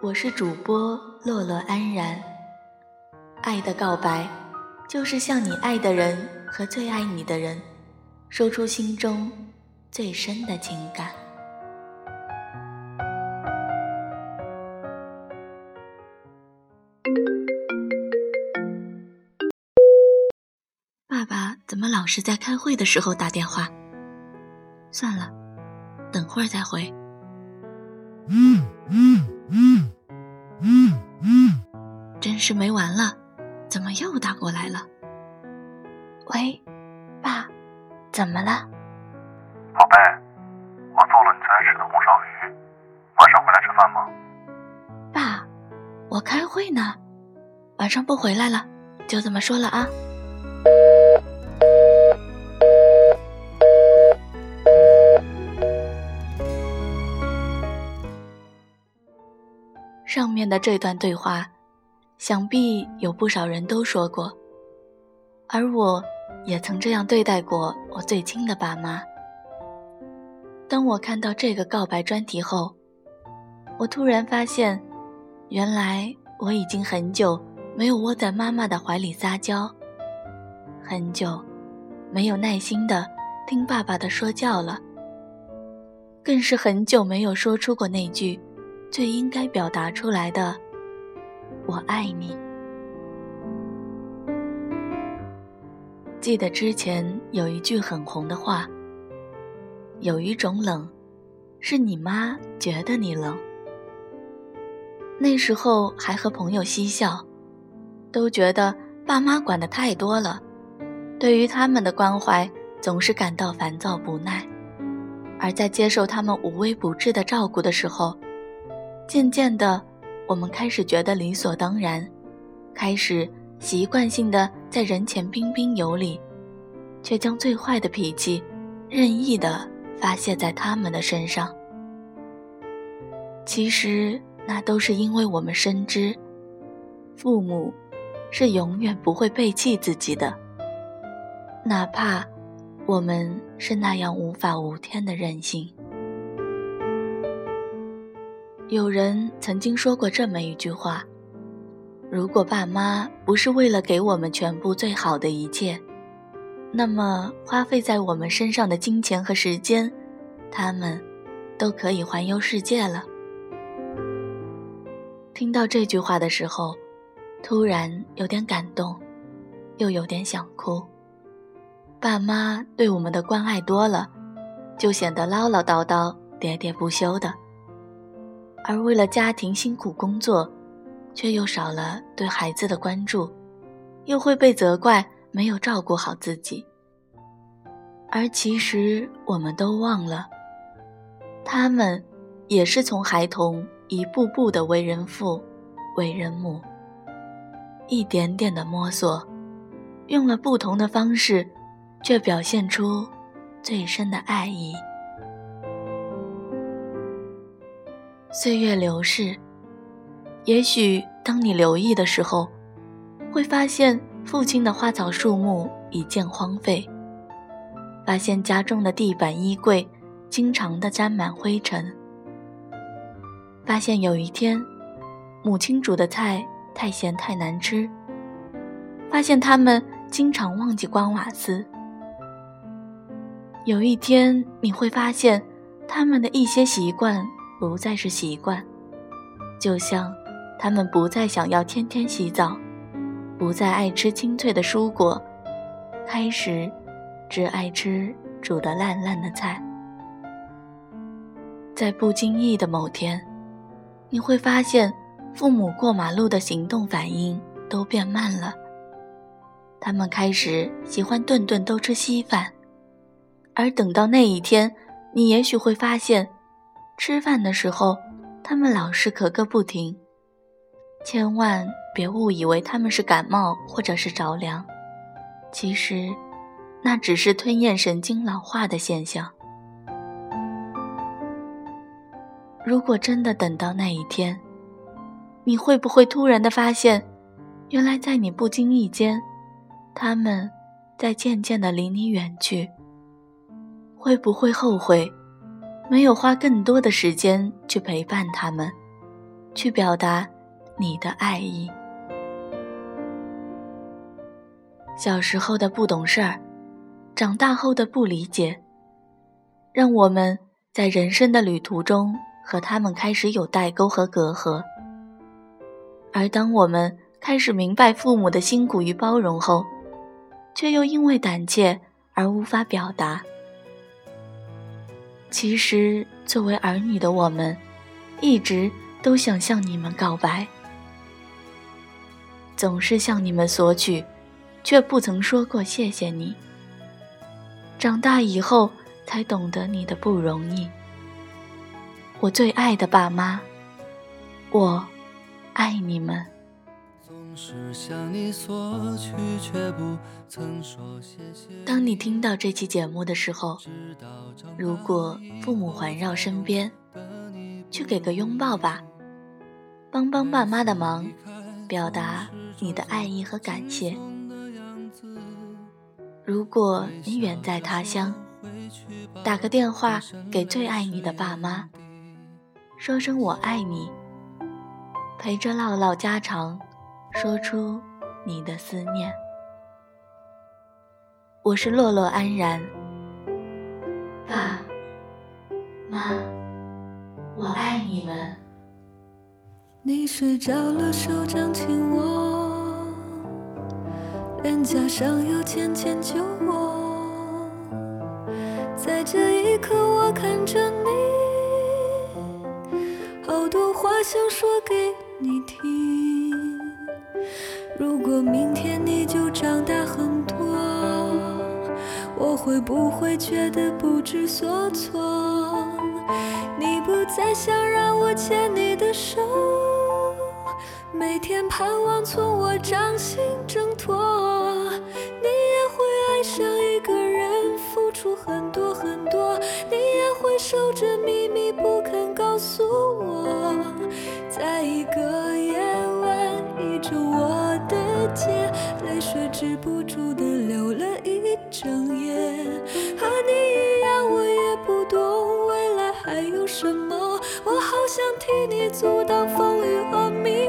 我是主播洛洛安然。爱的告白，就是向你爱的人和最爱你的人，说出心中最深的情感。爸爸怎么老是在开会的时候打电话？算了，等会儿再回。嗯嗯嗯真是没完了，怎么又打过来了？喂，爸，怎么了？宝贝，我做了你最爱吃的红烧鱼，晚上回来吃饭吗？爸，我开会呢，晚上不回来了，就这么说了啊。上面的这段对话，想必有不少人都说过，而我也曾这样对待过我最亲的爸妈。当我看到这个告白专题后，我突然发现，原来我已经很久没有窝在妈妈的怀里撒娇，很久没有耐心的听爸爸的说教了，更是很久没有说出过那句。最应该表达出来的“我爱你”。记得之前有一句很红的话：“有一种冷，是你妈觉得你冷。”那时候还和朋友嬉笑，都觉得爸妈管得太多了，对于他们的关怀总是感到烦躁不耐，而在接受他们无微不至的照顾的时候。渐渐的，我们开始觉得理所当然，开始习惯性的在人前彬彬有礼，却将最坏的脾气任意的发泄在他们的身上。其实，那都是因为我们深知，父母是永远不会背弃自己的，哪怕我们是那样无法无天的任性。有人曾经说过这么一句话：“如果爸妈不是为了给我们全部最好的一切，那么花费在我们身上的金钱和时间，他们都可以环游世界了。”听到这句话的时候，突然有点感动，又有点想哭。爸妈对我们的关爱多了，就显得唠唠叨叨、喋喋不休的。而为了家庭辛苦工作，却又少了对孩子的关注，又会被责怪没有照顾好自己。而其实我们都忘了，他们也是从孩童一步步的为人父、为人母，一点点的摸索，用了不同的方式，却表现出最深的爱意。岁月流逝，也许当你留意的时候，会发现父亲的花草树木已渐荒废，发现家中的地板、衣柜经常的沾满灰尘，发现有一天母亲煮的菜太咸太难吃，发现他们经常忘记关瓦斯，有一天你会发现他们的一些习惯。不再是习惯，就像他们不再想要天天洗澡，不再爱吃清脆的蔬果，开始只爱吃煮得烂烂的菜。在不经意的某天，你会发现父母过马路的行动反应都变慢了，他们开始喜欢顿顿都吃稀饭，而等到那一天，你也许会发现。吃饭的时候，他们老是咳个不停，千万别误以为他们是感冒或者是着凉，其实那只是吞咽神经老化的现象。如果真的等到那一天，你会不会突然的发现，原来在你不经意间，他们在渐渐的离你远去？会不会后悔？没有花更多的时间去陪伴他们，去表达你的爱意。小时候的不懂事儿，长大后的不理解，让我们在人生的旅途中和他们开始有代沟和隔阂。而当我们开始明白父母的辛苦与包容后，却又因为胆怯而无法表达。其实，作为儿女的我们，一直都想向你们告白，总是向你们索取，却不曾说过谢谢你。长大以后才懂得你的不容易。我最爱的爸妈，我爱你们。当你听到这期节目的时候，如果父母环绕身边，去给个拥抱吧，帮帮爸妈的忙，表达你的爱意和感谢。如果你远在他乡，打个电话给最爱你的爸妈，说声我爱你，陪着唠唠家常。说出你的思念。我是落落安然，爸妈，我爱你们。你睡着了，手掌紧握，脸颊上有浅浅酒窝。在这一刻，我看着你，好多话想说给你听。如果明天你就长大很多，我会不会觉得不知所措？你不再想让我牵你的手，每天盼望从我掌心挣脱。你也会爱上一个人，付出很多很多，你也会守着秘密不肯告诉泪水止不住的流了一整夜，和你一样，我也不懂未来还有什么，我好想替你阻挡风雨和迷。